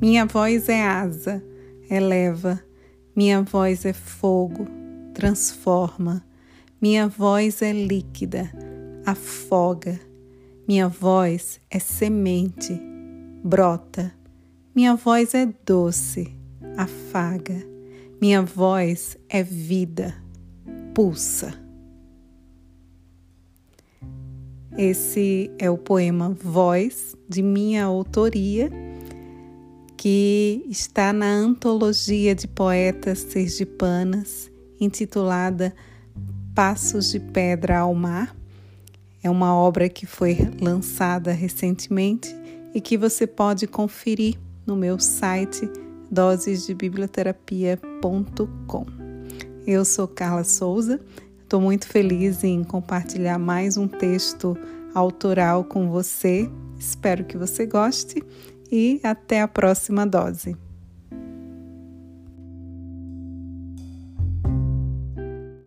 Minha voz é asa, eleva. Minha voz é fogo, transforma. Minha voz é líquida, afoga. Minha voz é semente, brota. Minha voz é doce, afaga. Minha voz é vida, pulsa. Esse é o poema Voz, de minha autoria, que está na antologia de poetas sergipanas, intitulada Passos de Pedra ao Mar. É uma obra que foi lançada recentemente e que você pode conferir no meu site dosesdebiblioterapia.com. Eu sou Carla Souza Estou muito feliz em compartilhar mais um texto autoral com você. Espero que você goste e até a próxima dose.